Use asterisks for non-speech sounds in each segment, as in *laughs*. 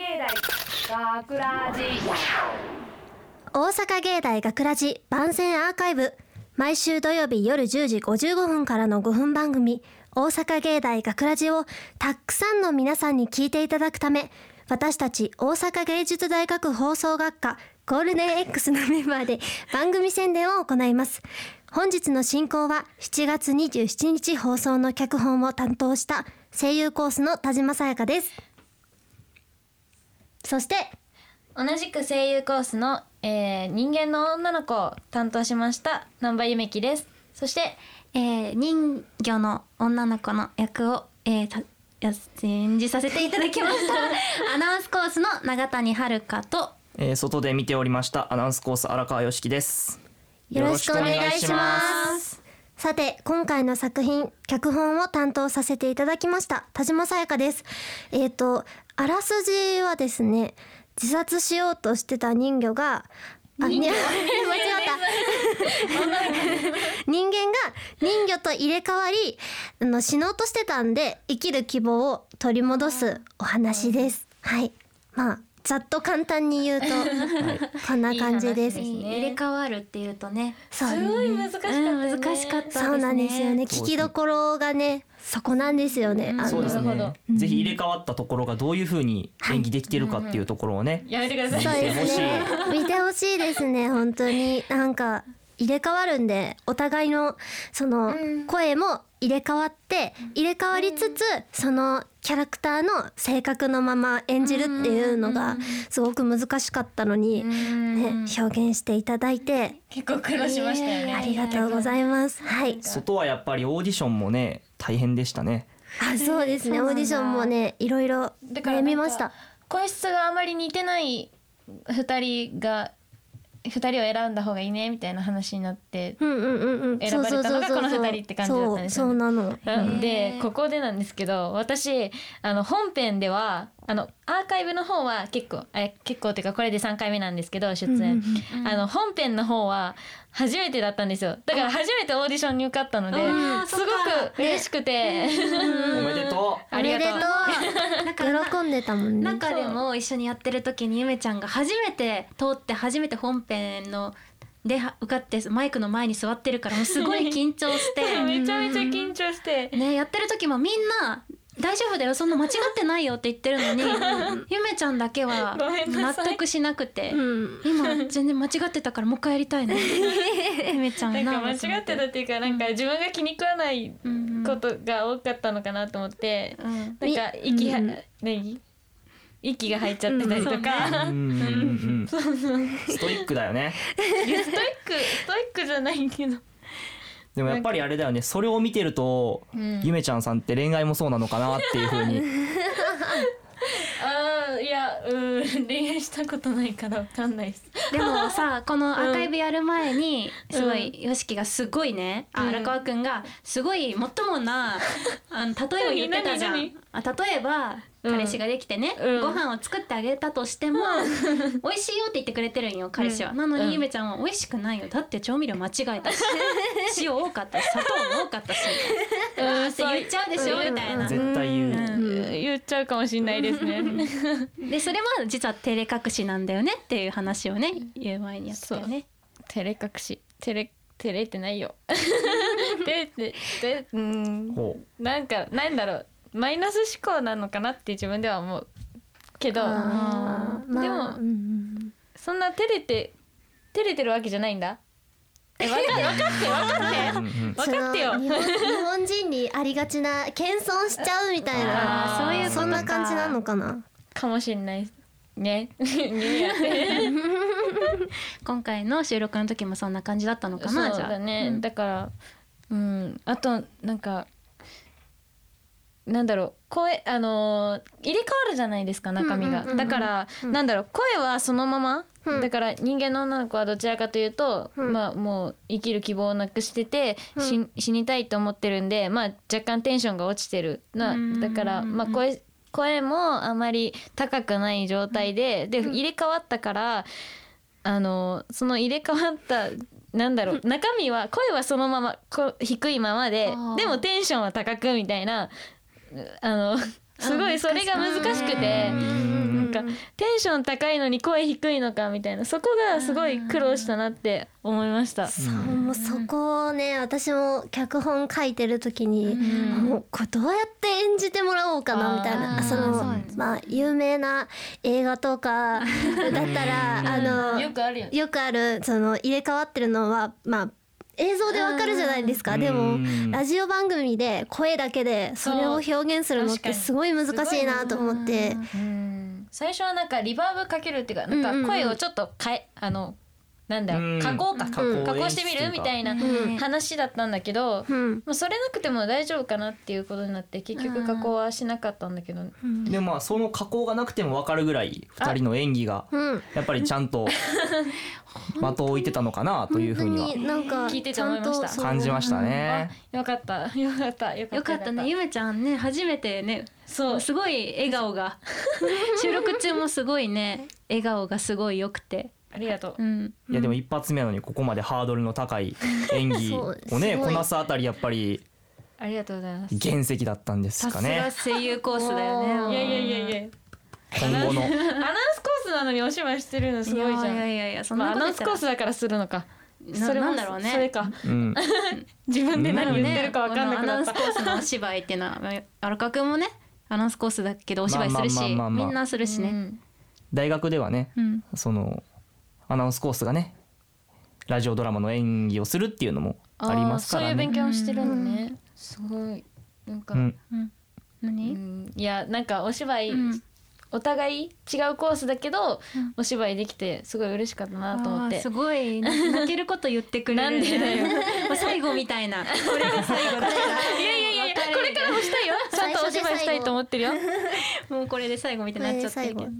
芸大学ラジ大阪芸大学ラジ番宣アーカイブ。毎週土曜日夜10時55分からの5分番組。大阪芸大学ラジをたくさんの皆さんに聞いていただくため私たち大阪芸術大学放送学科ゴールデン X のメンバーで番組宣伝を行います。本日の進行は7月27日放送の脚本を担当した声優コースの田島さやかです。そして同じく声優コースの、えー人間の女の子を担当しました南波ゆめきです。そしてえー、人魚の女の子の役を、えー、演じさせていただきました。*laughs* アナウンスコースの永谷遥とえー外で見ておりましたアナウンスコース荒川よしきです。よろしくお願いします。さて、今回の作品、脚本を担当させていただきました、田島さやかです。えっ、と、あらすじはですね、自殺しようとしてた人魚が、あ、に間違った。*laughs* 人間が人魚と入れ替わり、あの死のうとしてたんで、生きる希望を取り戻すお話です。はい。まあ、ざっと簡単に言うと、こんな感じです。いい話ですね。入れ替わるっていうとね。そう。すごい難しかったよね、うん難しかったですね。そうなんですよね。聞きどころがね、そこなんですよね。あのそうですなるほねぜひ入れ替わったところがどういう風に演技できてるかっていうところをね、やめてください。そうです見てほしい。ね。見てほしいですね。本当に。なんか入れ替わるんで、お互いのその声も入れ替わって、入れ替わりつつ、そのキャラクターの性格のまま演じるっていうのがすごく難しかったのに、ね、表現していただいて結構苦労しましたよね、ありがとうございます。はい。外はやっぱりオーディションもね大変でしたねあ、そうですね。オーディションもね、いろいろ悩みました。声質があまり似てない二人が二人を選んだ方がいいねみたいな話になってうんうんうんうん。選ばれたのがこの二人って感じだったんですよね。そう、なの。うん。でここでなんですけど私あの本編ではあのアーカイブの方は結構え結構っていうかこれで3回目なんですけど出演、あの本編の方は初めてだったんですよ。だから初めてオーディションに受かったのですごく嬉しくて、おめでとう。ありがとうなんか喜んでたもんね。中でも一緒にやってる時にゆめちゃんが初めて通って初めて本編のでは受かってマイクの前に座ってるからもうすごい緊張して。*laughs* めちゃめちゃ緊張して。ねやってる時もみんな大丈夫だよそんな間違ってないよって言ってるのにゆめちゃんだけは納得しなくてうん。今全然間違ってたからもう一回やりたいのゆめちゃんな。んか間違なってたっていうかなんか自分が気に食わないうんことが多かったのかなと思って、うん。なんか息は、うん。何？息が入っちゃってたりとか、うん。う。んうんうんストイックだよね。ストイックストイックじゃないけど。でもやっぱりあれだよね。それを見てると、ん。ゆめちゃんさんって恋愛もそうなのかなっていう風に *laughs* あーいやうん恋愛したことないからわかんないです。でもさ *laughs* このアーカイブやる前にすごい YOSHIKI がすごいね。あうん。荒川くんがすごいもっともな *laughs* あの例えを言ってたじゃん。何あ例えばうん。彼氏ができてね、うん。ご飯を作ってあげたとしても、*laughs* 美味しいよって言ってくれてるんよ彼氏は、なのうん。にゆめちゃんは美味しくないよ。だって調味料間違えたし塩多かったし砂糖も多かったしうわーって言っちゃうでしょみたいな、絶対言う、うん言っちゃうかもしれないですね。*laughs* でそれは実は照れ隠しなんだよねっていう話をね言う前にやってたよね。照れ隠し。照れ照れてないよ。照れて照れう。ん。ほなんかなんだろう。マイナス思考なのかなって自分では思うけど。あー。まあでもうんそんな照れて照れてるわけじゃないんだ。え分かって分かって分かって。よ。その日本日本人にありがちな謙遜しちゃうみたいなそういうそんな感じなのかな？かもしれないね。*laughs* 今回の収録の時もそんな感じだったのかなそうじゃあ。だね、だからうん。あとなんかなんだろう声あのー入れ替わるじゃないですか中身が、うんうんうんうん。だから、なんだろう声はそのまま、うん。だから人間の女の子はどちらかというと、うん。まあもう生きる希望をなくしてて、し死にたいと思ってるんでまあ若干テンションが落ちてる。なうん。だからまあ声声もあまり高くない状態でで入れ替わったからあのその入れ替わったなんだろう *laughs* 中身は声はそのままこ低いままであー。でもテンションは高くみたいなあのすごいそれが難しくてなんかテンション高いのに声低いのかみたいな。そこがすごい苦労したなって思いました。そうもうそこをね私も脚本書いてる時に、もうこれどうやって演じてもらおうかなみたいな。そのまあ有名な映画とかだったらあのよくあるよね。よくあるその入れ替わってるのはまあ映像でわかるじゃないですか。でもうん。ラジオ番組で声だけでそれを表現するのってすごい難しいなと思って。うん。最初はなんかリバーブかけるっていうかなんか声をちょっと変えあのなんだうん。ろう加工か加工加工してみる？みたいなうん。話だったんだけどうん。もうそれなくても大丈夫かなっていうことになって結局加工はしなかったんだけど。でもまあその加工がなくても分かるぐらい2人の演技がうん。やっぱりちゃんと *laughs* 的を置いてたのかなというふうには。聞いててちゃん思いました。感じましたね。よかった。よかった。よかった。よかったね。ゆめちゃんね初めてねそう。すごい笑顔が。*laughs* 収録中もすごいね笑顔がすごい良くてありがとう。うん。いやでも一発目なのにここまでハードルの高い演技をね *laughs* こなすあたりやっぱり。ありがとうございます。原石だったんですかね。声優コースだよね。いやいやいやいや。今後の。アナウンスコースなのにお芝居してるのすごいじゃん。いやいやいやそんまあ、アナウンスコースだからするのか。なそれもなんだろうね。それか。うん。*laughs* 自分で何言ってるか分かんなくなった。アナウンスコースのお芝居っていうのは荒川くんもねアナウンスコースだけどお芝居するしみんなするしね。うん。大学ではねうん。そのアナウンスコースがねラジオドラマの演技をするっていうのもありますからあーそういう勉ね。強をしてるのね、すごいなんか、ううん。ん。何いやなんかお芝居、うん。お互い違うコースだけど、お芝居できてすごい嬉しかったなと思って。すごい。泣けること言ってくれるなんでだよ。もう最後みたいな。*laughs* これが最後だいやいやいやいやこれからもしたいよ。ちゃんとお芝居したいと思ってるよ。*laughs* もうこれで最後みたいになっちゃってるけど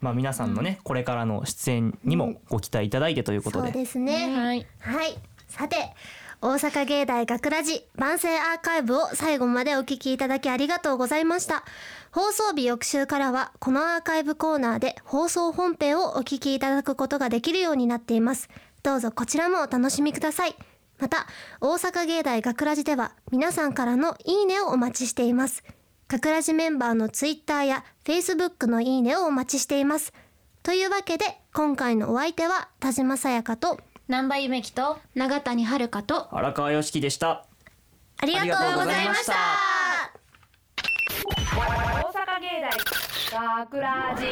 まあ皆さんのねこれからの出演にもご期待いただいてということでそうですね、はいはい。さて、大阪芸大学ラジ番宣アーカイブを最後までお聞きいただきありがとうございました。放送日翌週からはこのアーカイブコーナーで放送本編をお聞きいただくことができるようになっています。どうぞこちらもお楽しみください。また、大阪芸大学ラジでは皆さんからのいいねをお待ちしています。学ラジメンバーのツイッターやフェイスブックのいいねをお待ちしています。というわけで、今回のお相手は田島さやかと南波ゆめきと永谷遥と荒川良樹でした。ありがとうございました。大阪芸大学ラジ